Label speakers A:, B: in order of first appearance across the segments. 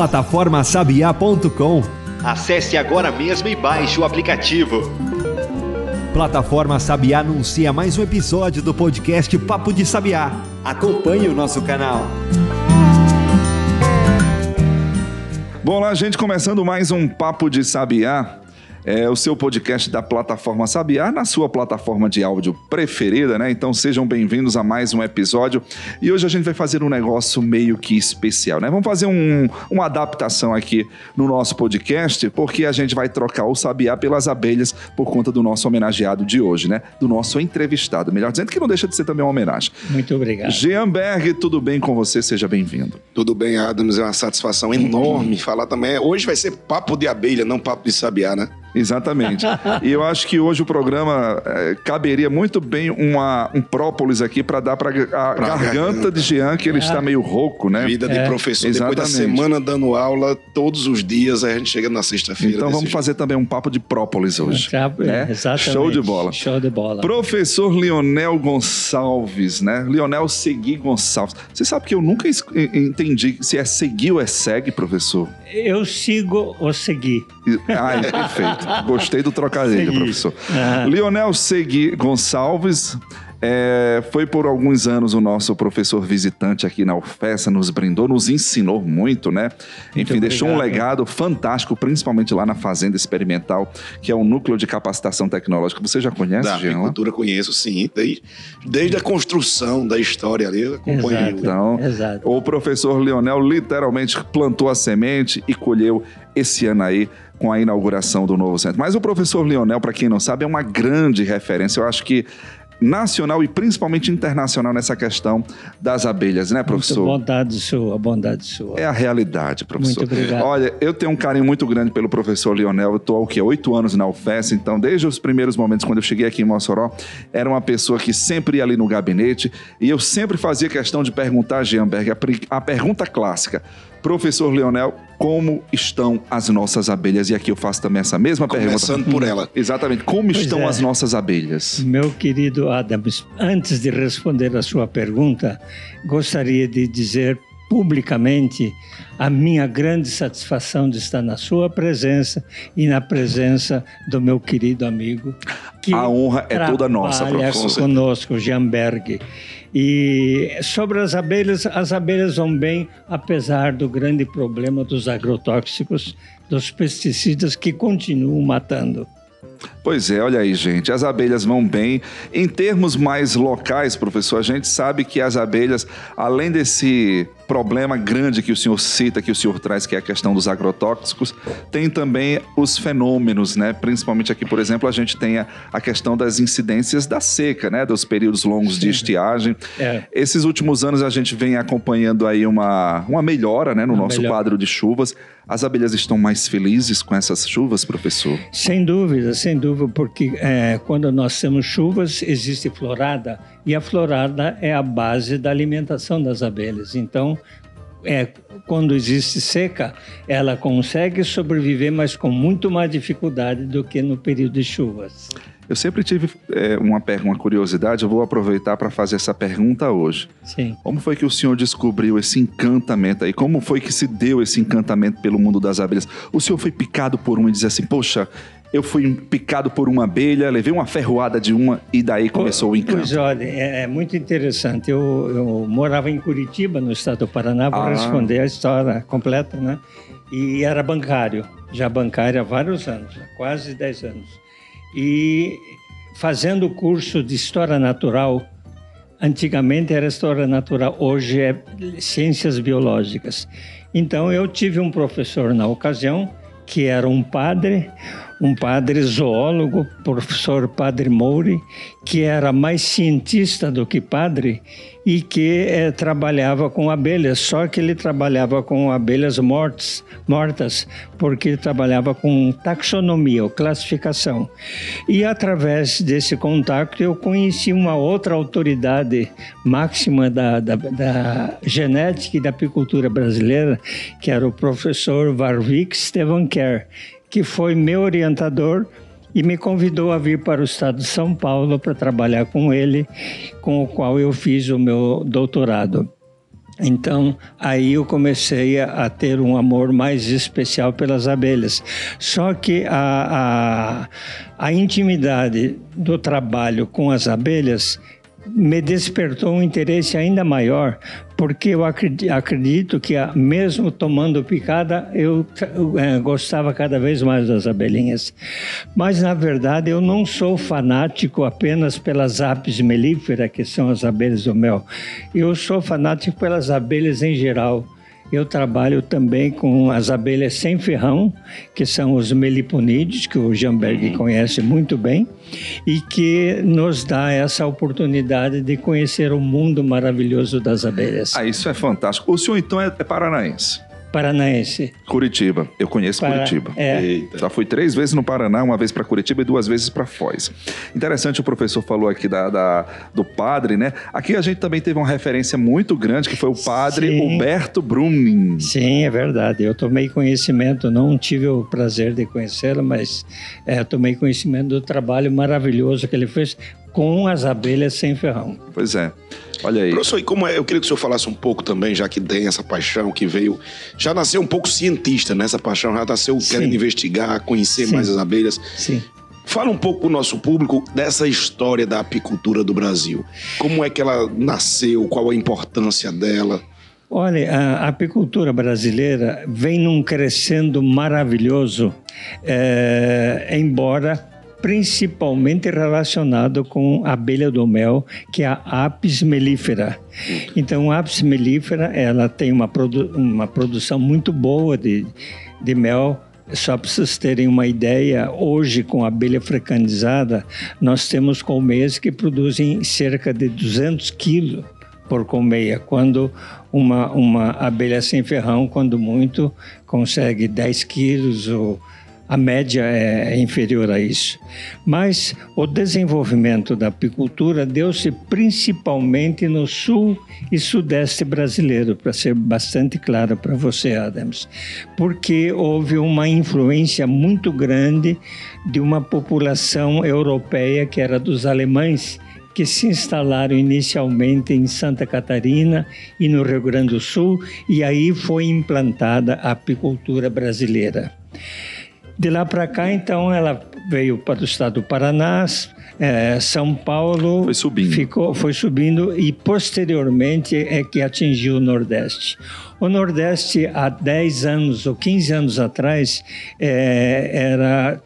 A: Plataformasabiá.com
B: Acesse agora mesmo e baixe o aplicativo.
A: Plataforma Sabiá anuncia mais um episódio do podcast Papo de Sabiá. Acompanhe o nosso canal.
C: Bom, lá, gente, começando mais um Papo de Sabiá é o seu podcast da plataforma Sabiá, na sua plataforma de áudio preferida, né? Então sejam bem-vindos a mais um episódio. E hoje a gente vai fazer um negócio meio que especial, né? Vamos fazer um, uma adaptação aqui no nosso podcast, porque a gente vai trocar o Sabiá pelas abelhas por conta do nosso homenageado de hoje, né? Do nosso entrevistado, melhor dizendo, que não deixa de ser também uma homenagem.
D: Muito obrigado.
C: Jean Berg, tudo bem com você? Seja bem-vindo.
E: Tudo bem, Adams. É uma satisfação enorme falar também. Hoje vai ser papo de abelha, não papo de sabiá, né?
C: Exatamente. e eu acho que hoje o programa é, caberia muito bem uma, um própolis aqui para dar para a pra garganta, garganta, de Jean, que ele é. está meio rouco, né?
E: Vida de é. professor. Exatamente. Depois da semana dando aula, todos os dias, a gente chega na sexta-feira.
C: Então vamos jeito. fazer também um papo de própolis hoje.
D: É, Exatamente.
C: Show de bola.
D: Show de bola.
C: Professor Lionel Gonçalves, né? Lionel Segui Gonçalves. Você sabe que eu nunca entendi se é seguir ou é segue, professor?
D: Eu sigo ou segui.
C: Ah, perfeito. Gostei do trocadilho, professor. Ah. Lionel Segui Gonçalves é, foi por alguns anos o nosso professor visitante aqui na UFESA, nos brindou, nos ensinou muito, né? Muito Enfim, deixou um legado fantástico, principalmente lá na Fazenda Experimental, que é o núcleo de capacitação tecnológica. Você já conhece,
E: Da agricultura conheço, sim. Desde, desde a construção da história ali, eu acompanho.
C: Exato, então, Exato. o professor Lionel literalmente plantou a semente e colheu esse ano aí com a inauguração do novo centro. Mas o professor Lionel, para quem não sabe, é uma grande referência. Eu acho que nacional e principalmente internacional nessa questão das abelhas, né, professor?
D: Muito bondade sua, bondade sua.
C: É a realidade, professor.
D: Muito obrigado.
C: Olha, eu tenho um carinho muito grande pelo professor Lionel. Eu estou há o quê? Oito anos na UFES, então desde os primeiros momentos, quando eu cheguei aqui em Mossoró, era uma pessoa que sempre ia ali no gabinete e eu sempre fazia questão de perguntar a Gianberg a, a pergunta clássica. Professor Leonel, como estão as nossas abelhas? E aqui eu faço também essa mesma
E: Começando
C: pergunta.
E: por ela.
C: Exatamente. Como pois estão é. as nossas abelhas?
D: Meu querido Adams, antes de responder a sua pergunta, gostaria de dizer publicamente a minha grande satisfação de estar na sua presença e na presença do meu querido amigo
C: que a honra é toda nossa,
D: professor. conosco, Jamberg. E sobre as abelhas, as abelhas vão bem, apesar do grande problema dos agrotóxicos, dos pesticidas que continuam matando.
C: Pois é, olha aí, gente. As abelhas vão bem. Em termos mais locais, professor, a gente sabe que as abelhas, além desse problema grande que o senhor cita, que o senhor traz, que é a questão dos agrotóxicos, tem também os fenômenos, né? Principalmente aqui, por exemplo, a gente tem a, a questão das incidências da seca, né? Dos períodos longos Sim. de estiagem. É. Esses últimos anos a gente vem acompanhando aí uma, uma melhora, né? No uma nosso quadro de chuvas. As abelhas estão mais felizes com essas chuvas, professor?
D: Sem dúvida, sem dúvida, porque é, quando nós temos chuvas, existe florada, e a florada é a base da alimentação das abelhas. Então, é, quando existe seca, ela consegue sobreviver, mas com muito mais dificuldade do que no período de chuvas.
C: Eu sempre tive é, uma, uma curiosidade, eu vou aproveitar para fazer essa pergunta hoje.
D: Sim.
C: Como foi que o senhor descobriu esse encantamento aí? Como foi que se deu esse encantamento pelo mundo das abelhas? O senhor foi picado por um e disse assim, poxa, eu fui picado por uma abelha, levei uma ferroada de uma e daí começou o encanto.
D: Pois olha, é, é muito interessante. Eu, eu, morava em Curitiba, no estado do Paraná, vou ah. responder a história completa, né? E era bancário, já bancário há vários anos, quase 10 anos e fazendo o curso de História Natural. Antigamente era História Natural, hoje é Ciências Biológicas. Então eu tive um professor na ocasião que era um padre, um padre zoólogo, professor Padre Mouri, que era mais cientista do que padre e que é, trabalhava com abelhas, só que ele trabalhava com abelhas mortas, mortas, porque trabalhava com taxonomia, ou classificação. E através desse contato eu conheci uma outra autoridade máxima da, da, da genética e da apicultura brasileira, que era o professor Varvik Stevanker, que foi meu orientador e me convidou a vir para o estado de São Paulo para trabalhar com ele, com o qual eu fiz o meu doutorado. Então, aí eu comecei a, ter um amor mais especial pelas abelhas. Só que a, a, a intimidade do trabalho com as abelhas me despertou um interesse ainda maior, porque eu acredito que, mesmo tomando picada, eu é, gostava cada vez mais das abelhinhas. Mas, na verdade, eu não sou fanático apenas pelas apis mellifera, que são as abelhas do mel. Eu sou fanático pelas abelhas em geral. Eu trabalho também com as abelhas sem ferrão, que são os meliponídeos, que o Jamberg uhum. conhece muito bem, e que nos dá essa oportunidade de conhecer o mundo maravilhoso das abelhas.
C: Ah, isso é fantástico. O senhor então é, é paranaense?
D: Paranaense.
C: Curitiba. Eu conheço para... Curitiba.
D: É.
C: Já fui três vezes no Paraná, uma vez para Curitiba e duas vezes para Foz. Interessante, o professor falou aqui da, da, do padre, né? Aqui a gente também teve uma referência muito grande, que foi o padre Sim. Huberto Bruning.
D: Sim, é verdade. Eu tomei conhecimento, não tive o prazer de conhecê-lo, mas é, tomei conhecimento do trabalho maravilhoso que ele fez com as abelhas sem ferrão.
C: Pois é. Olha aí.
E: Professor, e como é, eu queria que o senhor falasse um pouco também, já que tem essa paixão que veio. Já nasceu um pouco cientista, né? Essa paixão já nasceu Sim. querendo investigar, conhecer Sim. mais as abelhas.
D: Sim.
E: Fala um pouco para o nosso público dessa história da apicultura do Brasil. Como é que ela nasceu? Qual a importância dela?
D: Olha, a apicultura brasileira vem num crescendo maravilhoso, é, embora principalmente relacionado com a abelha do mel, que é a Apis mellifera. Então, a Apis mellifera, ela tem uma, produ uma produção muito boa de, de mel, só para vocês terem uma ideia, hoje com a abelha frecanizada, nós temos colmeias que produzem cerca de 200 quilos por colmeia, quando uma, uma abelha sem ferrão, quando muito, consegue 10 quilos ou a média é inferior a isso. Mas o desenvolvimento da apicultura deu-se principalmente no sul e sudeste brasileiro, para ser bastante claro para você, Adams, porque houve uma influência muito grande de uma população europeia que era dos alemães que se instalaram inicialmente em Santa Catarina e no Rio Grande do Sul, e aí foi implantada a apicultura brasileira. De lá para cá, então, ela veio para o estado do Paraná, é, São Paulo
C: foi subindo.
D: Ficou, foi subindo e posteriormente é que atingiu o Nordeste. O Nordeste, há 10 anos ou 15 anos atrás, é, era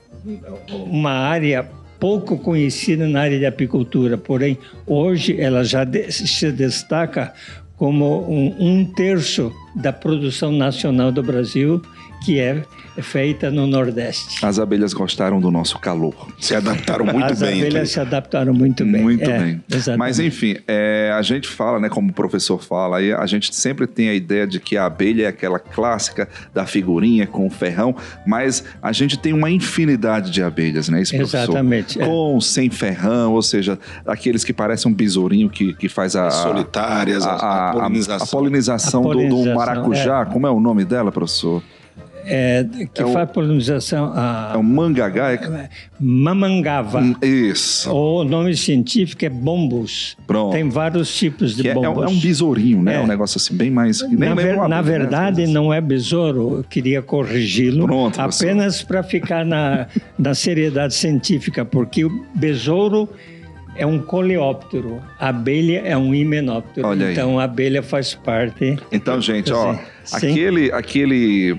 D: uma área pouco conhecida na área de apicultura, porém, hoje ela já de, se destaca como um, um terço da produção nacional do Brasil, que é feita no Nordeste.
C: As abelhas gostaram do nosso calor.
E: Se adaptaram muito
D: As
E: bem.
D: As abelhas aqui. se adaptaram muito bem.
C: Muito é, bem. Exatamente. Mas enfim, é, a gente fala, né, como o professor fala, aí a gente sempre tem a ideia de que a abelha é aquela clássica da figurinha com o ferrão, mas a gente tem uma infinidade de abelhas, né, esse
D: professor? Exatamente.
C: É. Com, é. sem ferrão, ou seja, aqueles que parecem um besourinho que, que faz a...
E: As solitárias, a, a, a, polinização.
C: A, polinização, polinização do, do, maracujá. É. Como é o nome dela, professor?
D: é, que é faz polinização. A,
C: é o mangagá? É...
D: Mamangava.
C: Hum, isso.
D: O nome científico é bombus.
C: Pronto.
D: Tem vários tipos de
C: é,
D: bombus.
C: É, um besourinho, né? É. Um negócio assim, bem mais.
D: Na, ver, na né? verdade, não é besouro. Eu queria corrigi-lo.
C: Pronto.
D: Apenas para ficar na, na seriedade científica, porque o besouro é um coleóptero, a abelha é um himenóptero.
C: Olha
D: então
C: aí.
D: a abelha faz parte.
C: Então, gente, ó, aquele, aquele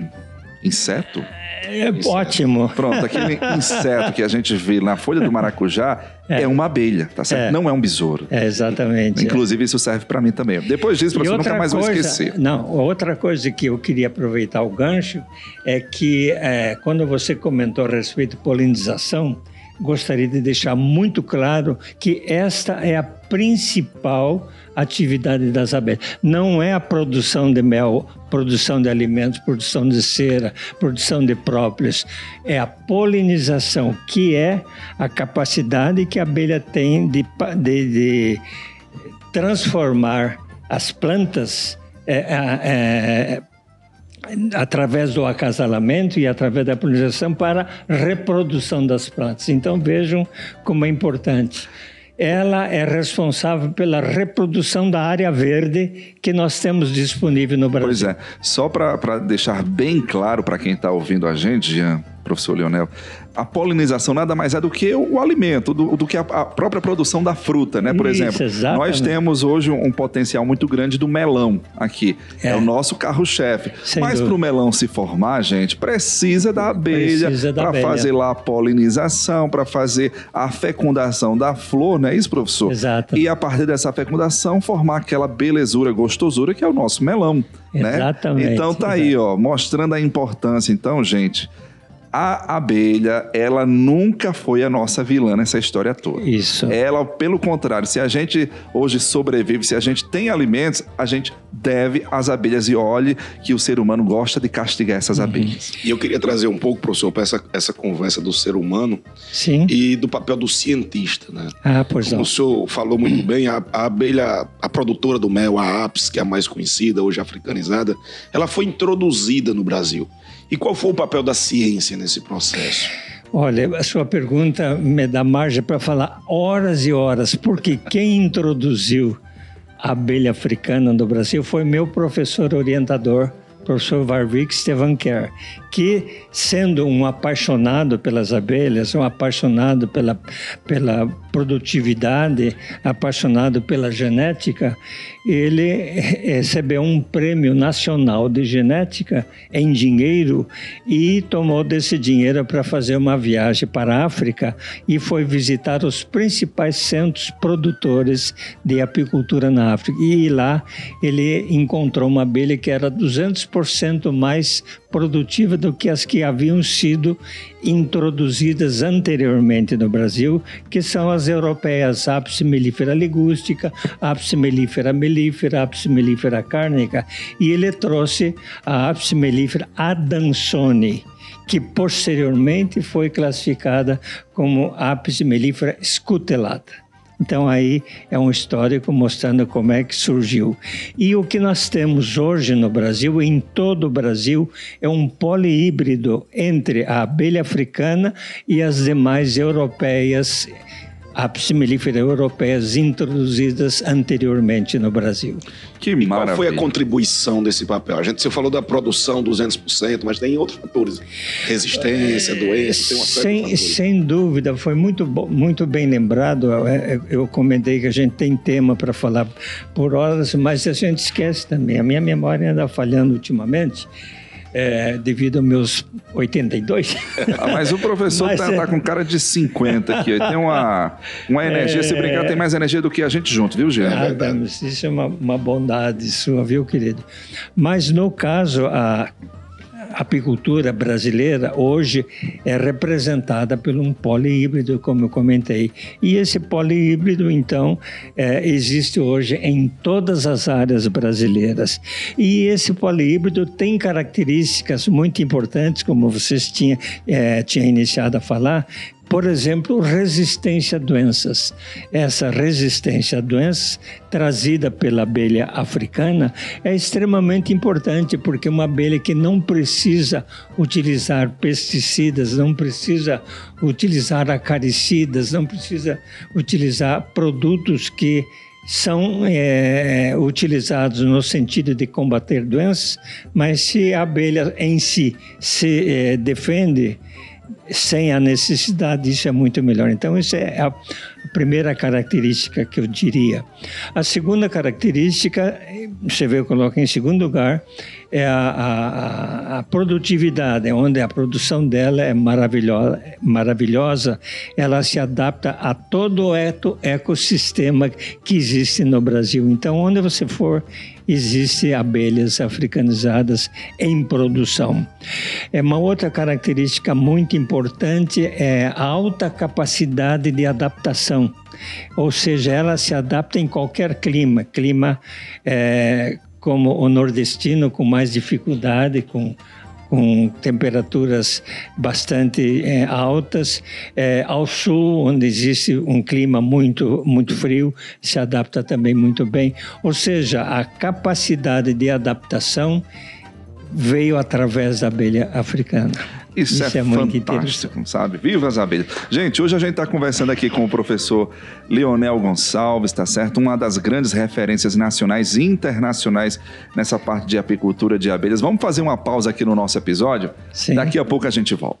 C: Inseto?
D: É inseto. ótimo.
C: Pronto, aquele inseto que a gente vê na folha do maracujá é, é uma abelha, tá certo? É. Não é um besouro.
D: É, exatamente.
C: Inclusive, isso serve para mim também. Depois disso, professor, nunca mais coisa, vou esquecer.
D: Não, outra coisa que eu queria aproveitar o gancho é que é, quando você comentou a respeito de polinização, gostaria de deixar muito claro que esta é a principal atividade das abelhas. Não é a produção de mel, produção de alimentos, produção de cera, produção de própolis. É a polinização, que é a capacidade que a abelha tem de, de, de transformar as plantas é, é, através do acasalamento e através da polinização para reprodução das plantas. Então vejam como é importante. ela é responsável pela reprodução da área verde que nós temos disponível no Brasil.
C: Pois é, só para deixar bem claro para quem está ouvindo a gente, Jean, professor Leonel, a polinização nada mais é do que o alimento, do, do que a, a, própria produção da fruta, né? Por
D: Isso,
C: exemplo,
D: exatamente.
C: nós temos hoje um, potencial muito grande do melão aqui. É, é o nosso carro-chefe. Mas para o melão se formar, gente, precisa da abelha para fazer lá a polinização, para fazer a fecundação da flor, não é isso, professor?
D: Exato.
C: E a partir dessa fecundação, formar aquela belezura, gostosura que é o nosso melão.
D: Exatamente.
C: Né? Então tá aí, ó, mostrando a importância. Então, gente, a abelha, ela nunca foi a nossa vilã nessa história toda.
D: Isso.
C: Ela, pelo contrário, se a gente hoje sobrevive, se a gente tem alimentos, a gente deve às abelhas. E olhe que o ser humano gosta de castigar essas uhum. abelhas.
E: E eu queria trazer um pouco, professor, para essa, essa conversa do ser humano
D: Sim.
E: e do papel do cientista, né?
D: Ah, pois
E: Como
D: não.
E: o senhor falou muito bem, a, a abelha, a produtora do mel, a apis, que é a mais conhecida, hoje africanizada, ela foi introduzida no Brasil. E qual foi o papel da ciência nesse processo?
D: Olha, a sua pergunta me dá margem para falar horas e horas, porque quem introduziu a abelha africana no Brasil foi meu professor orientador, professor Varvik Stevanker, que, sendo um apaixonado pelas abelhas, um apaixonado pela, pela produtividade, apaixonado pela genética, ele recebeu um prêmio nacional de genética em dinheiro e tomou desse dinheiro para fazer uma viagem para a África e foi visitar os principais centros produtores de apicultura na África. E lá ele encontrou uma abelha que era 200% mais produtiva do que as que haviam sido introduzidas anteriormente no Brasil, que são as europeias Apis mellifera ligustica, Apis mellifera mellifera, Apis mellifera cárnica, e ele trouxe a Apis mellifera adansoni, que posteriormente foi classificada como Apis mellifera scutelata. Então aí é um histórico mostrando como é que surgiu. E o que nós temos hoje no Brasil, em todo o Brasil, é um polihíbrido entre a abelha africana e as demais europeias apis mellifera europeias introduzidas anteriormente no Brasil.
C: Que
E: e
C: maravilha.
E: qual foi a contribuição desse papel? A gente você falou da produção 200%, mas tem outros fatores, resistência, doença, tem uma série
D: sem, sem dúvida, foi muito muito bem lembrado. Eu comentei que a gente tem tema para falar por horas, mas a gente esquece também. A minha memória anda falhando ultimamente é, devido aos meus 82.
C: Ah, mas o professor está é... tá com cara de 50 aqui. Ele tem uma, uma energia, é... se brincar, tem mais energia do que a gente junto, viu, Jean?
D: Ah, Deus, isso é uma, uma bondade sua, viu, querido? Mas no caso, a apicultura brasileira hoje é representada por um polihíbrido, como eu comentei. E esse polihíbrido, então, é, existe hoje em todas as áreas brasileiras. E esse polihíbrido tem características muito importantes, como vocês tinham é, tinha iniciado a falar, por exemplo, resistência a doenças. Essa resistência a doenças trazida pela abelha africana é extremamente importante porque uma abelha que não precisa utilizar pesticidas, não precisa utilizar acaricidas, não precisa utilizar produtos que são é, utilizados no sentido de combater doenças, mas se a abelha em si se é, defende sem a necessidade, isso é muito melhor. Então, isso é a primeira característica que eu diria. A segunda característica, você vê, eu coloco em segundo lugar, é a, a, a, produtividade, onde a produção dela é maravilhosa, maravilhosa, ela se adapta a todo o ecossistema que existe no Brasil. Então, onde você for, existem abelhas africanizadas em produção. É uma outra característica muito importante é a alta capacidade de adaptação, ou seja, ela se adapta em qualquer clima, clima é, como o nordestino com mais dificuldade, com com temperaturas bastante é, altas. É, ao sul, onde existe um clima muito, muito frio, se adapta também muito bem. Ou seja, a capacidade de adaptação veio através da abelha africana.
C: Isso, Isso é, é, muito fantástico, sabe? Viva as abelhas. Gente, hoje a gente está conversando aqui com o professor Leonel Gonçalves, tá certo? Uma das grandes referências nacionais e internacionais nessa parte de apicultura de abelhas. Vamos fazer uma pausa aqui no nosso episódio? Sim. Daqui a pouco a gente volta.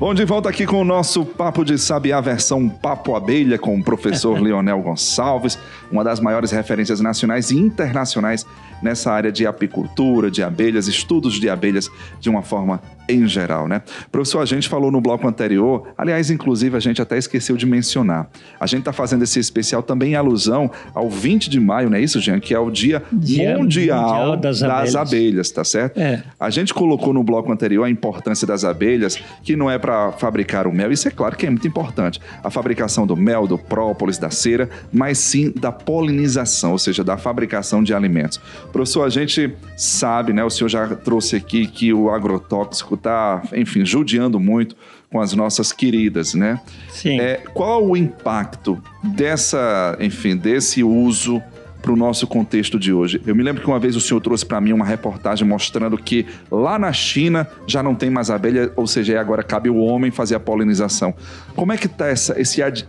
C: Bom, de volta aqui com o nosso Papo de Sabiá, versão Papo Abelha, com o professor Leonel Gonçalves, uma das maiores referências nacionais e internacionais nessa área de apicultura, de abelhas, estudos de abelhas de uma forma em geral, né? Professor, a gente falou no bloco anterior, aliás, inclusive a gente até esqueceu de mencionar. A gente está fazendo esse especial também em alusão ao 20 de maio, não é isso, Jean? Que é o Dia, dia mundial, mundial, das, das abelhas. abelhas, tá certo? É. A gente colocou no bloco anterior a importância das abelhas, que não é para fabricar o mel, isso é claro que é muito importante. A fabricação do mel, do própolis, da cera, mas sim da polinização, ou seja, da fabricação de alimentos. Professor, a gente sabe, né? O senhor já trouxe aqui que o agrotóxico está, enfim, judiando muito com as nossas queridas, né?
D: Sim.
C: É, qual o impacto dessa, enfim, desse uso para o nosso contexto de hoje. Eu me lembro que uma vez o senhor trouxe para mim uma reportagem mostrando que lá na China já não tem mais abelha, ou seja, agora cabe o homem fazer a polinização. Como é que está esse,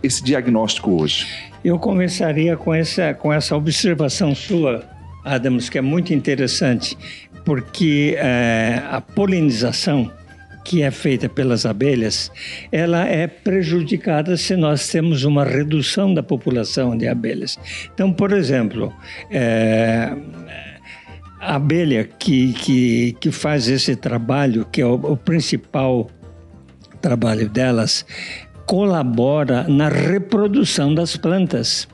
C: esse diagnóstico hoje?
D: Eu começaria com essa, com essa observação sua, Adams, que é muito interessante, porque é, a polinização que é feita pelas abelhas, ela é prejudicada se nós temos uma redução da população de abelhas. Então, por exemplo, é, a abelha que, que, que faz esse trabalho, que é o, o principal trabalho delas, colabora na reprodução das plantas.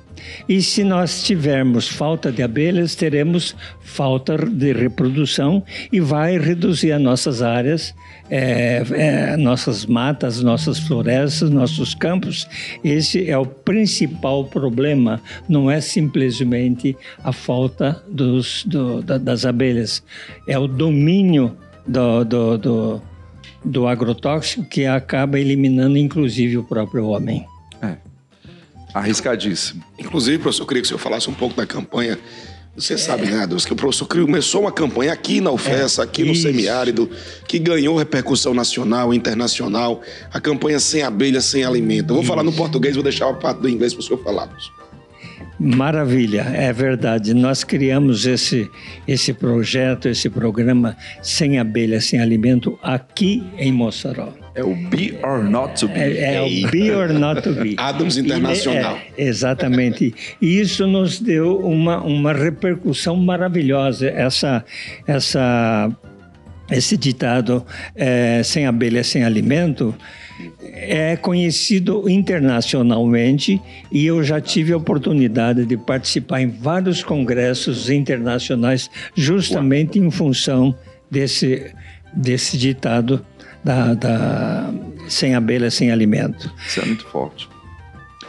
D: E se nós tivermos falta de abelhas, teremos falta de reprodução e vai reduzir as nossas áreas, é, é, nossas matas, nossas florestas, nossos campos. Esse é o principal problema, não é simplesmente a falta dos, do, da, das abelhas, é o domínio do, do, do, do agrotóxico que acaba eliminando inclusive o próprio homem.
C: É. Arriscadíssimo.
E: Inclusive, professor, eu queria que o senhor falasse um pouco da campanha. Você sabe, né, Deus, que o professor começou uma campanha aqui na UFES, é, aqui no isso. semiárido, que ganhou repercussão nacional, internacional. A campanha Sem Abelha, Sem Alimento. Eu vou isso. falar no português, vou deixar a parte do inglês para o senhor falar.
D: Maravilha, é verdade. Nós criamos esse, esse projeto, esse programa Sem Abelha, Sem Alimento aqui em Mossoró.
C: É o Be or Not to Be.
D: É, é o Be or Not to Be.
E: Adams Internacional.
D: É, exatamente. E isso nos deu uma, uma repercussão maravilhosa. Essa, essa, esse ditado, é, sem abelha, sem alimento, é conhecido internacionalmente e eu já tive a oportunidade de participar em vários congressos internacionais justamente em função desse, desse ditado da, da sem abelha, sem alimento.
C: Isso é muito forte.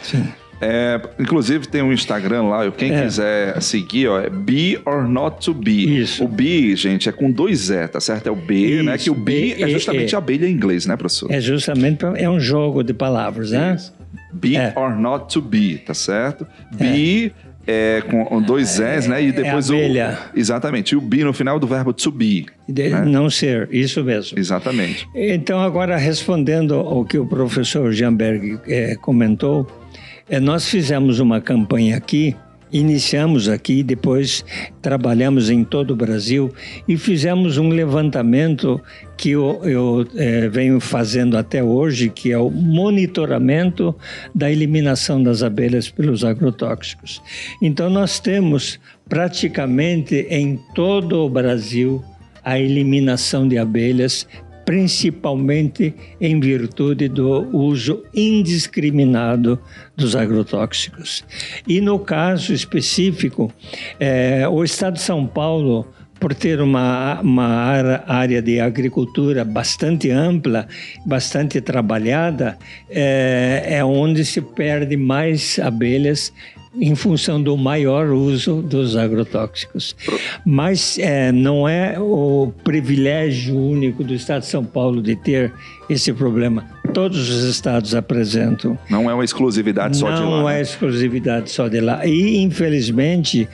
D: Sim.
C: É, inclusive tem um Instagram lá, quem é. quiser seguir, ó, é Be or Not to Be.
D: Isso.
C: O Be, gente, é com dois E, tá certo? É o B, Isso. né? Que o Be, é justamente abelha em inglês, né, professor?
D: É justamente, é um jogo de palavras, né? Isso.
C: Be é. or Not to Be, tá certo? Be é, com dois S, né? E é depois
D: é abelha.
C: o. Exatamente. E o be no final do verbo to be.
D: De, né? Não ser, isso mesmo.
C: Exatamente.
D: Então, agora respondendo ao que o professor Jamberg é, comentou, é, nós fizemos uma campanha aqui Iniciamos aqui, depois trabalhamos em todo o Brasil e fizemos um levantamento que eu, eu é, venho fazendo até hoje, que é o monitoramento da eliminação das abelhas pelos agrotóxicos. Então, nós temos praticamente em todo o Brasil a eliminação de abelhas principalmente em virtude do uso indiscriminado dos agrotóxicos. E no caso específico, é, o Estado de São Paulo por ter uma, uma área de agricultura bastante ampla, bastante trabalhada, é, é onde se perde mais abelhas em função do maior uso dos agrotóxicos. Mas é, não é o privilégio único do Estado de São Paulo de ter esse problema. Todos os estados apresentam.
C: Não é uma exclusividade só
D: não
C: de lá.
D: Não
C: né?
D: é exclusividade só de lá. E, infelizmente,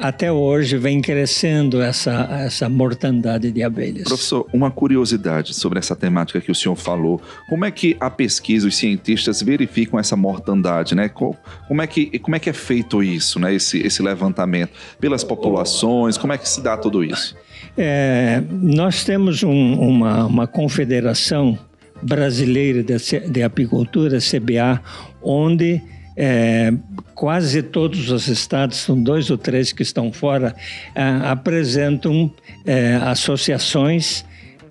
D: até hoje vem crescendo essa, essa mortandade de abelhas.
C: Professor, uma curiosidade sobre essa temática que o senhor falou. Como é que a pesquisa, os cientistas verificam essa mortandade, né? Como é que, como é, que é feito isso, né? Esse, esse levantamento pelas populações, como é que se dá tudo isso?
D: É, nós temos um, uma, uma confederação brasileira de, de apicultura, CBA, onde é, quase todos os estados, são dois ou três que estão fora, é, apresentam é, associações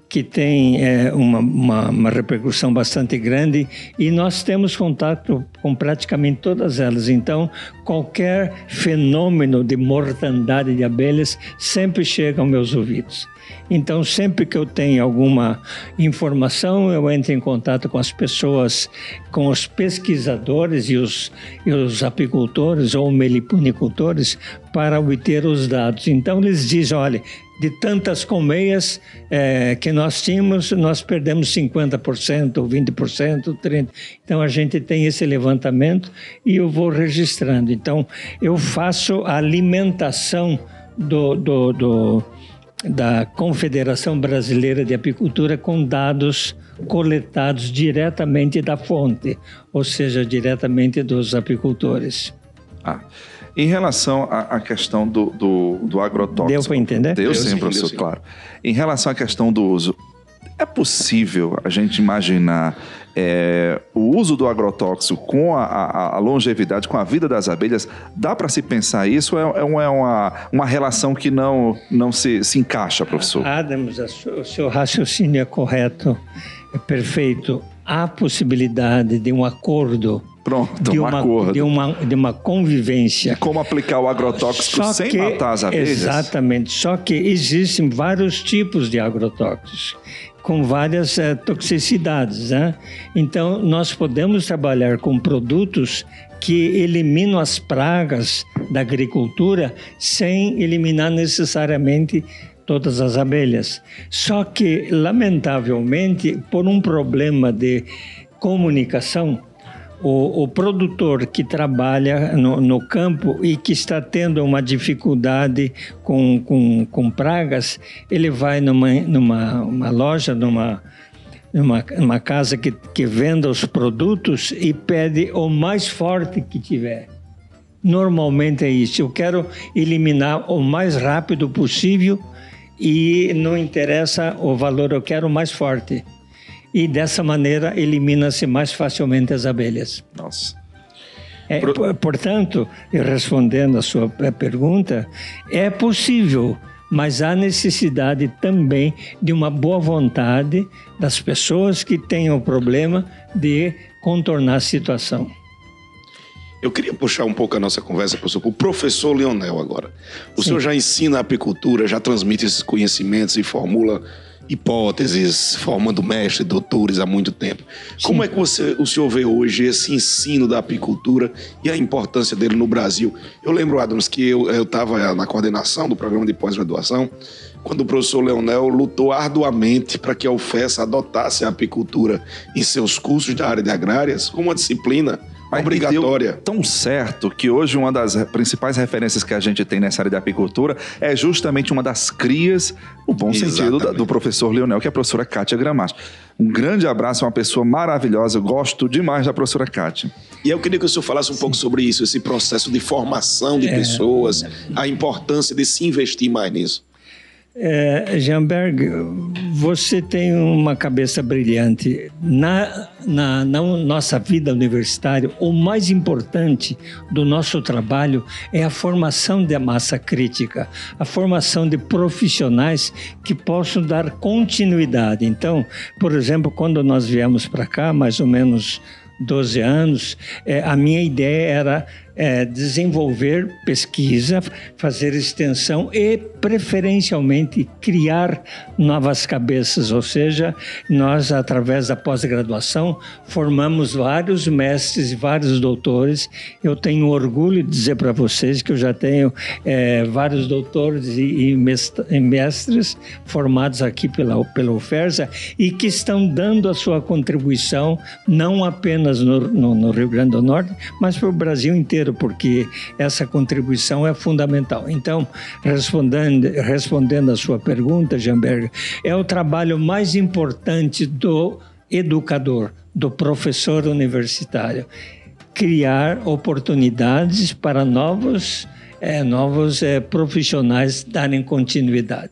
D: que têm é, uma, uma, uma, repercussão bastante grande e nós temos contato com praticamente todas elas. Então, qualquer fenômeno de mortandade de abelhas sempre chega aos meus ouvidos. Então, sempre que eu tenho alguma informação, eu entro em contato com as pessoas, com os pesquisadores e os, e os apicultores ou meliponicultores para obter os dados. Então, eles dizem: olha, de tantas colmeias é, que nós tínhamos, nós perdemos 50%, 20%, 30%. Então, a gente tem esse levantamento e eu vou registrando. Então, eu faço a alimentação do, do, do da Confederação Brasileira de Apicultura com dados coletados diretamente da fonte, ou seja, diretamente dos apicultores.
C: Ah, em relação à, à questão do, do, do, agrotóxico...
D: Deu para entender?
C: Deu, Deu sim, professor, Deu sim. claro. Em relação à questão do uso, é possível a gente imaginar é, o uso do agrotóxico com a, a, a, longevidade, com a vida das abelhas, dá para se pensar isso ou é, é, uma, uma relação que não, não se, se encaixa, professor?
D: Adams, o seu raciocínio é correto, é perfeito. Há possibilidade de um acordo
C: Pronto,
D: de
C: um
D: uma,
C: acordo.
D: De uma, de uma convivência.
C: Como aplicar o agrotóxico
D: só
C: sem
D: que,
C: matar as abelhas?
D: Exatamente. Só que existem vários tipos de agrotóxicos com várias é, toxicidades. Né? Então, nós podemos trabalhar com produtos que eliminam as pragas da agricultura sem eliminar necessariamente todas as abelhas. Só que, lamentavelmente, por um problema de comunicação, o, o, produtor que trabalha no, no, campo e que está tendo uma dificuldade com, com, com pragas, ele vai numa, numa uma loja, numa, numa, numa casa que, que venda os produtos e pede o mais forte que tiver. Normalmente é isso. Eu quero eliminar o mais rápido possível e não interessa o valor, eu quero mais forte e dessa maneira elimina-se mais facilmente as abelhas.
C: Nossa.
D: É, portanto, respondendo a sua pergunta, é possível, mas há necessidade também de uma boa vontade das pessoas que têm o problema de contornar a situação.
E: Eu queria puxar um pouco a nossa conversa para o professor Leonel agora. O Sim. senhor já ensina a apicultura, já transmite esses conhecimentos e formula hipóteses, formando mestres, doutores há muito tempo. Sim. Como é que você, o senhor vê hoje esse ensino da apicultura e a importância dele no Brasil? Eu lembro, Adams, que eu estava na coordenação do programa de pós-graduação quando o professor Leonel lutou arduamente para que a UFES adotasse a apicultura em seus cursos da área de agrárias como uma disciplina mas obrigatória.
C: tão certo que hoje uma das principais referências que a gente tem nessa área de apicultura é justamente uma das crias, no bom Exatamente. sentido, do professor Leonel, que é a professora Kátia Gramacho. Um grande abraço, uma pessoa maravilhosa, eu gosto demais da professora Kátia.
E: E eu queria que o senhor falasse um Sim. pouco sobre isso, esse processo de formação de é... pessoas, a importância de se investir mais nisso.
D: É, Jamberg, você tem uma cabeça brilhante. Na, na, na, nossa vida universitária, o mais importante do nosso trabalho é a formação da massa crítica, a formação de profissionais que possam dar continuidade. Então, por exemplo, quando nós viemos para cá, mais ou menos 12 anos, é, a minha ideia era é, desenvolver pesquisa, fazer extensão e, preferencialmente, criar novas cabeças. Ou seja, nós, através da pós-graduação, formamos vários mestres e vários doutores. Eu tenho orgulho de dizer para vocês que eu já tenho é, vários doutores e, e mestres formados aqui pela, pela UFERSA e que estão dando a sua contribuição, não apenas no, no, no Rio Grande do Norte, mas para o Brasil inteiro porque essa contribuição é fundamental. Então, respondendo, respondendo a sua pergunta, Jamberg, é o trabalho mais importante do educador, do professor universitário. Criar oportunidades para novos, é, novos é, profissionais darem continuidade.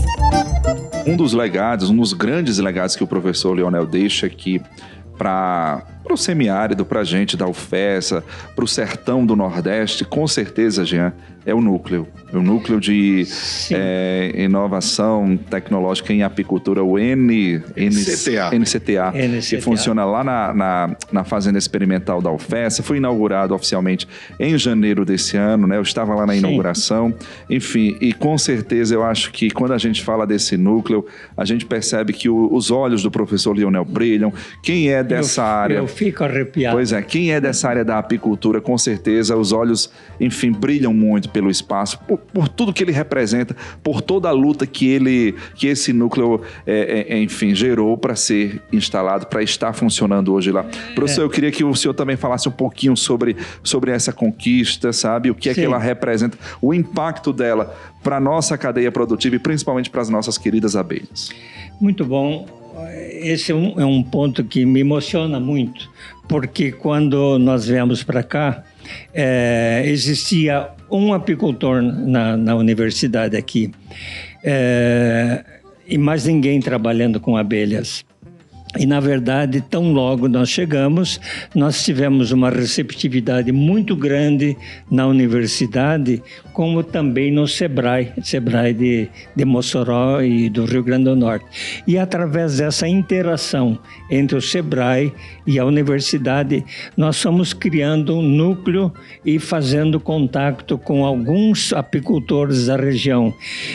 C: Um dos legados, um dos grandes legados que o professor Leonel deixa aqui para o semiárido, para a gente da UFESA, para o sertão do Nordeste, com certeza, Jean, é o núcleo. O núcleo de é, inovação tecnológica em apicultura, o N, NCTA. NCTA, NCTA. que funciona lá na, na, na, Fazenda Experimental da UFES. Foi inaugurado oficialmente em janeiro desse ano, né? Eu estava lá na inauguração. Sim. Enfim, e com certeza eu acho que quando a gente fala desse núcleo, a gente percebe que o, os olhos do professor Lionel brilham. Quem é dessa
D: eu,
C: área?
D: Eu fico arrepiado.
C: Pois é, quem é dessa área da apicultura, com certeza os olhos, enfim, brilham muito pelo espaço, por, por, tudo que ele representa, por toda a luta que ele, que esse núcleo, é, é, enfim, gerou para ser instalado, para estar funcionando hoje lá. Professor, é. eu queria que o senhor também falasse um pouquinho sobre, sobre essa conquista, sabe? O que é Sim. que ela representa, o impacto dela para a nossa cadeia produtiva e principalmente para as nossas queridas abelhas.
D: Muito bom. Esse é um, é um ponto que me emociona muito, porque quando nós viemos para cá, é, existia um apicultor na, na universidade aqui é, e mais ninguém trabalhando com abelhas. E, na verdade, tão logo nós chegamos, nós tivemos uma receptividade muito grande na universidade como também no SEBRAE, SEBRAE de, de Mossoró e do Rio Grande do Norte. E através dessa interação entre o SEBRAE e a universidade, nós estamos criando um núcleo e fazendo contato com alguns apicultores da região.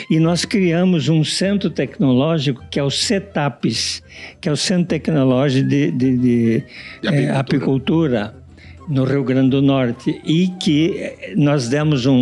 D: E nós criamos um centro tecnológico que é o CETAPES, que é o Centro Tecnológico de, de, de, de apicultura. É, apicultura no Rio Grande do Norte e que eh, nós demos um,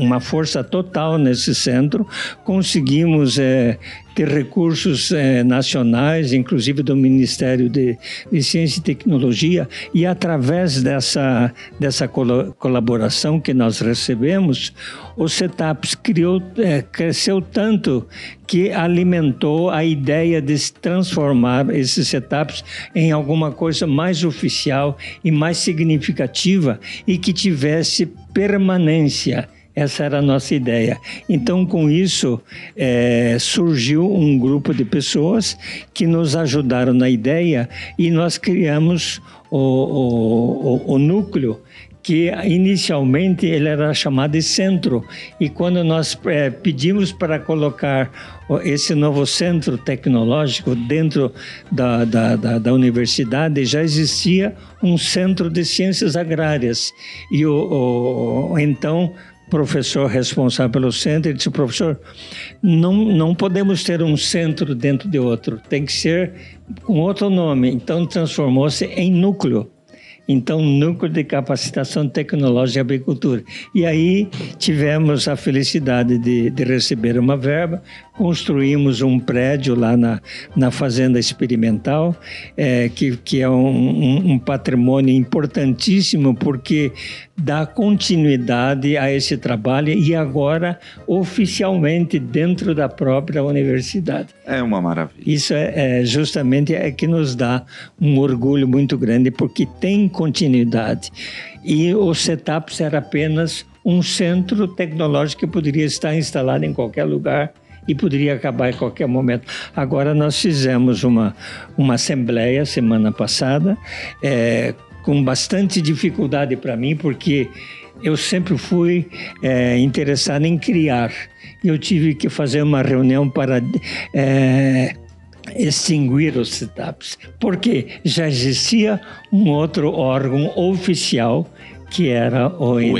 D: uma força total nesse centro, conseguimos é, ter recursos eh, nacionais, inclusive do Ministério de, de, Ciência e Tecnologia, e através dessa, dessa col colaboração que nós recebemos, o CETAPS criou, eh, cresceu tanto que alimentou a ideia de se transformar esses setups em alguma coisa mais oficial e mais significativa e que tivesse permanência essa era a nossa ideia. Então, com isso, é, surgiu um grupo de pessoas que nos ajudaram na ideia e nós criamos o, o, o, o núcleo que inicialmente ele era chamado de centro e quando nós é, pedimos para colocar esse novo centro tecnológico dentro da, da, da, da, universidade já existia um centro de ciências agrárias e o, o então professor responsável pelo centro, ele disse, professor, não, não podemos ter um centro dentro de outro, tem que ser com outro nome. Então transformou-se em núcleo. Então, núcleo de capacitação tecnológica e apicultura. E aí tivemos a felicidade de, de receber uma verba, construímos um prédio lá na, na Fazenda Experimental, é, que, que é um, um, um patrimônio importantíssimo, porque dá continuidade a esse trabalho e agora oficialmente dentro da própria universidade.
C: É uma maravilha.
D: Isso é, é justamente é que nos dá um orgulho muito grande porque tem continuidade. E o Setups era apenas um centro tecnológico que poderia estar instalado em qualquer lugar e poderia acabar em qualquer momento. Agora nós fizemos uma, uma assembleia semana passada, é, com bastante dificuldade para mim, porque eu sempre fui é, interessado em criar. Eu tive que fazer uma reunião para é, extinguir os setups, porque já existia um outro órgão oficial que era o, o.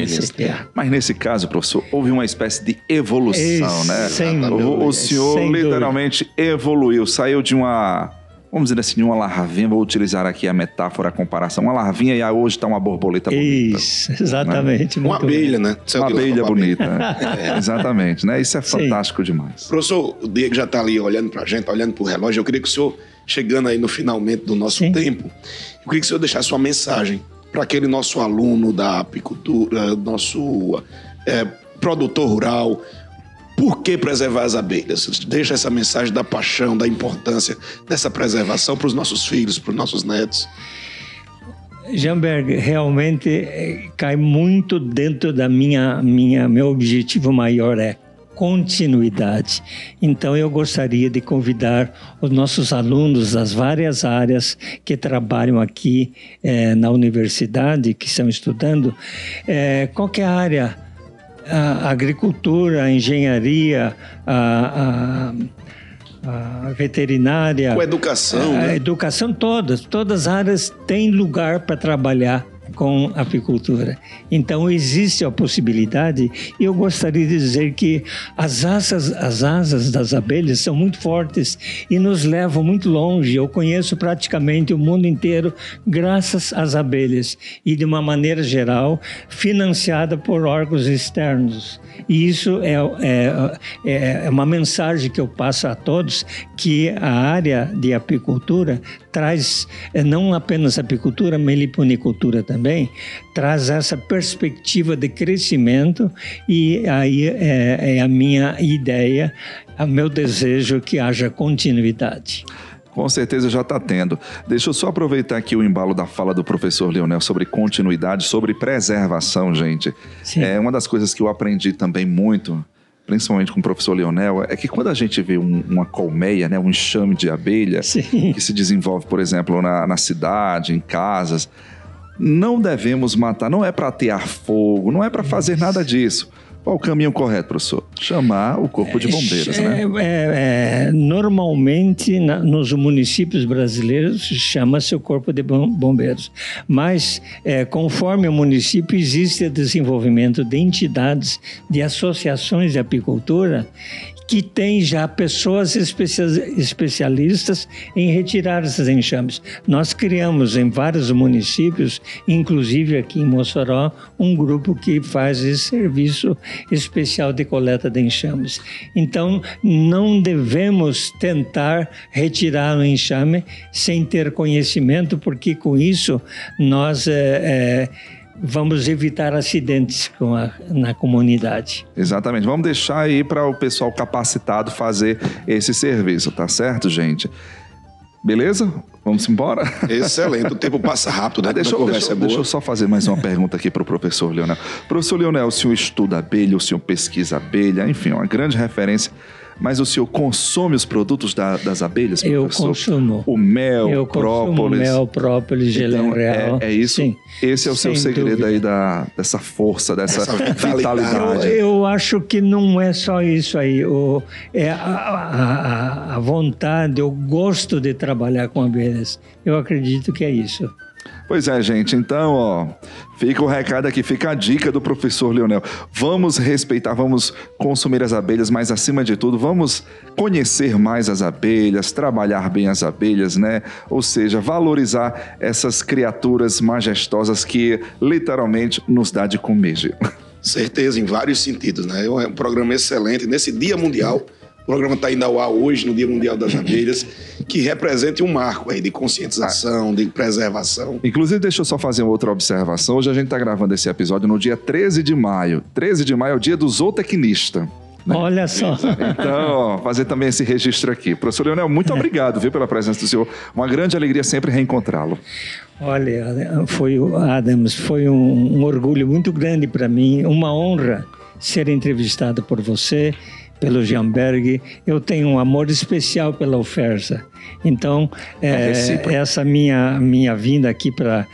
C: Mas nesse caso, professor, houve uma espécie de evolução, né?
D: Sem
C: o,
D: dúvida,
C: o senhor
D: sem
C: literalmente dúvida. evoluiu, saiu de uma vamos dizer assim, uma larvinha, vou utilizar aqui a metáfora, a comparação, uma larvinha e hoje está uma borboleta bonita.
D: Isso, exatamente.
E: Né? Uma abelha, né?
C: Uma abelha bonita. é. Exatamente, né? Isso é fantástico Sim. demais.
E: Professor, o Diego já está ali olhando para a gente, olhando para o relógio. Eu queria que o senhor, chegando aí no finalmente do nosso Sim. tempo, eu queria que o senhor deixasse sua mensagem para aquele nosso aluno da apicultura, nosso é, produtor rural, por que preservar as abelhas? Deixa essa mensagem da paixão, da importância dessa preservação para os nossos filhos, para os nossos netos.
D: Jamberg, realmente eh, cai muito dentro da minha, minha meu objetivo maior é continuidade. Então, eu gostaria de convidar os nossos alunos das várias áreas que trabalham aqui eh, na universidade, que estão estudando, eh, qualquer área, a agricultura, a engenharia, a, a, a veterinária.
E: Com a educação. A,
D: né? educação todas, todas as áreas têm lugar para trabalhar com apicultura. Então existe a possibilidade e eu gostaria de dizer que as asas, as asas das abelhas são muito fortes e nos levam muito longe. Eu conheço praticamente o mundo inteiro graças às abelhas e de uma maneira geral financiada por órgãos externos. E isso é, é, é, é uma mensagem que eu passo a todos que a área de apicultura traz é, não apenas apicultura, meliponicultura também, traz essa perspectiva de crescimento e aí é, é a minha ideia, o meu desejo que haja continuidade.
C: Com certeza já está tendo. Deixa eu só aproveitar aqui o embalo da fala do professor Leonel sobre continuidade, sobre preservação, gente. Sim. É uma das coisas que eu aprendi também muito principalmente com o professor Leonel, é que quando a gente vê um, uma colmeia, né, um enxame de abelha Sim. que se desenvolve, por exemplo, na, na cidade, em casas, não devemos matar, não é para atear fogo, não é para fazer nada disso. Qual o caminho correto, professor? Chamar o corpo de bombeiros,
D: é,
C: né?
D: É, é, normalmente, na, nos municípios brasileiros, chama-se o corpo de bombeiros. Mas, é, conforme o município, existe o desenvolvimento de entidades, de associações de apicultura que tem já pessoas especialistas em retirar esses enxames. Nós criamos em vários municípios, inclusive aqui em Mossoró, um grupo que faz esse serviço especial de coleta de enxames. Então, não devemos tentar retirar o enxame sem ter conhecimento, porque com isso nós é, é, vamos evitar acidentes a, na comunidade.
C: Exatamente. Vamos deixar aí para o pessoal capacitado fazer esse serviço, tá certo, gente? Beleza? Vamos embora?
E: Excelente. O tempo passa rápido, né?
C: Deixa, eu, deixa, é deixa eu só fazer mais uma pergunta aqui para o professor Leonel. Professor Leonel, o senhor estuda abelha, o senhor pesquisa abelha, enfim, uma grande referência mas o senhor consome os produtos da, das abelhas,
D: professor? Eu consumo.
C: O mel,
D: eu
C: própolis.
D: mel, própolis, então, real.
C: É, é isso? Sim. Esse é o seu segredo dúvida. aí da, dessa força, dessa Essa vitalidade.
D: Eu, eu, acho que não é só isso aí. O, é a, a, a vontade, o gosto de trabalhar com abelhas. Eu acredito que é isso.
C: Pois é, gente. Então, ó, fica o recado aqui, fica a dica do professor Leonel. Vamos respeitar, vamos consumir as abelhas, mas acima de tudo, vamos conhecer mais as abelhas, trabalhar bem as abelhas, né? Ou seja, valorizar essas criaturas majestosas que literalmente nos dá de comer.
E: Certeza, em vários sentidos, né? É um programa excelente. Nesse Dia Mundial, o programa está indo ao ar hoje, no Dia Mundial das Abelhas, que representa um marco aí de conscientização, de preservação.
C: Inclusive, deixa eu só fazer uma outra observação. Hoje a gente está gravando esse episódio no dia 13 de maio. 13 de maio é o dia do zootecnista.
D: Né? Olha só.
C: Então, ó, fazer também esse registro aqui. Professor Leonel, muito obrigado, viu, pela presença do senhor. Uma grande alegria sempre reencontrá-lo.
D: Olha, foi Adams, foi um, um orgulho muito grande para mim, uma honra ser entrevistado por você pelo Jamberg. Eu tenho um amor especial pela Ufersa. Então, é, é essa minha, minha vinda aqui para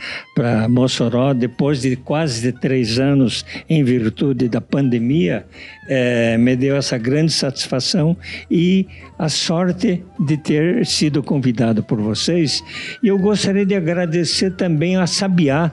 D: Mossoró, depois de quase de três anos, em virtude da pandemia, é, me deu essa grande satisfação e a sorte de ter sido convidado por vocês. E eu gostaria de agradecer também a Sabiá,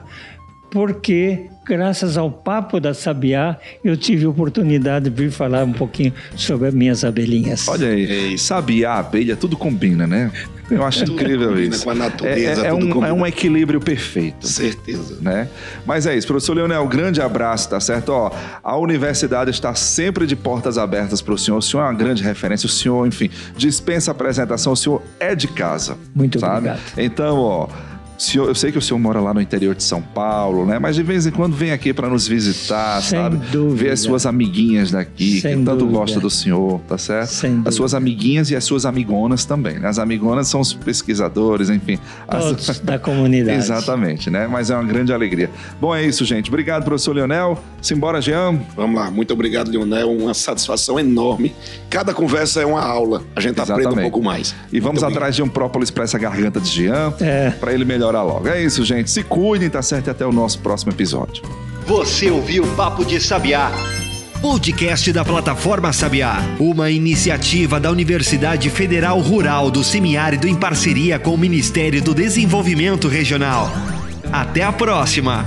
D: porque graças ao Papo da Sabiá, eu tive a oportunidade de vir falar um pouquinho sobre as minhas abelhinhas.
C: Olha aí, Sabiá, abelha, tudo combina, né? Eu acho é incrível isso.
E: Com a natureza,
C: é, é, é um, é, um, equilíbrio perfeito.
E: Certeza.
C: Né? Mas é isso, professor Leonel, grande abraço, tá certo? Ó, a universidade está sempre de portas abertas para o senhor. O senhor é uma grande referência. O senhor, enfim, dispensa a apresentação. O senhor é de casa.
D: Muito
C: sabe?
D: obrigado.
C: Então, ó senhor, eu sei que o senhor mora lá no interior de São Paulo, né? Mas de vez em quando vem aqui para nos visitar,
D: Sem
C: sabe?
D: Dúvida.
C: Ver as suas amiguinhas daqui,
D: Sem
C: que tanto
D: dúvida.
C: gosta do senhor, tá certo?
D: Sem
C: as
D: dúvida.
C: suas amiguinhas e as suas amigonas também. Né? As amigonas são os pesquisadores, enfim. As-
D: Todos da comunidade.
C: Exatamente, né? Mas é uma grande alegria. Bom, é isso, gente. Obrigado, professor Leonel. Simbora, Jean.
E: Vamos lá, muito obrigado, Leonel. Uma satisfação enorme. Cada conversa é uma aula. A gente aprende um
C: Exatamente.
E: pouco mais.
C: E vamos
E: Muito
C: atrás de um própolis para essa garganta de Jean,
D: É.
C: para ele melhorar logo. É isso, gente. Se cuidem, tá certo? E até o nosso próximo episódio.
B: Você ouviu Papo de Sabiá.
A: Podcast da plataforma Sabiá, uma iniciativa da Universidade Federal Rural do Semiárido em parceria com o Ministério do Desenvolvimento Regional. Até a próxima!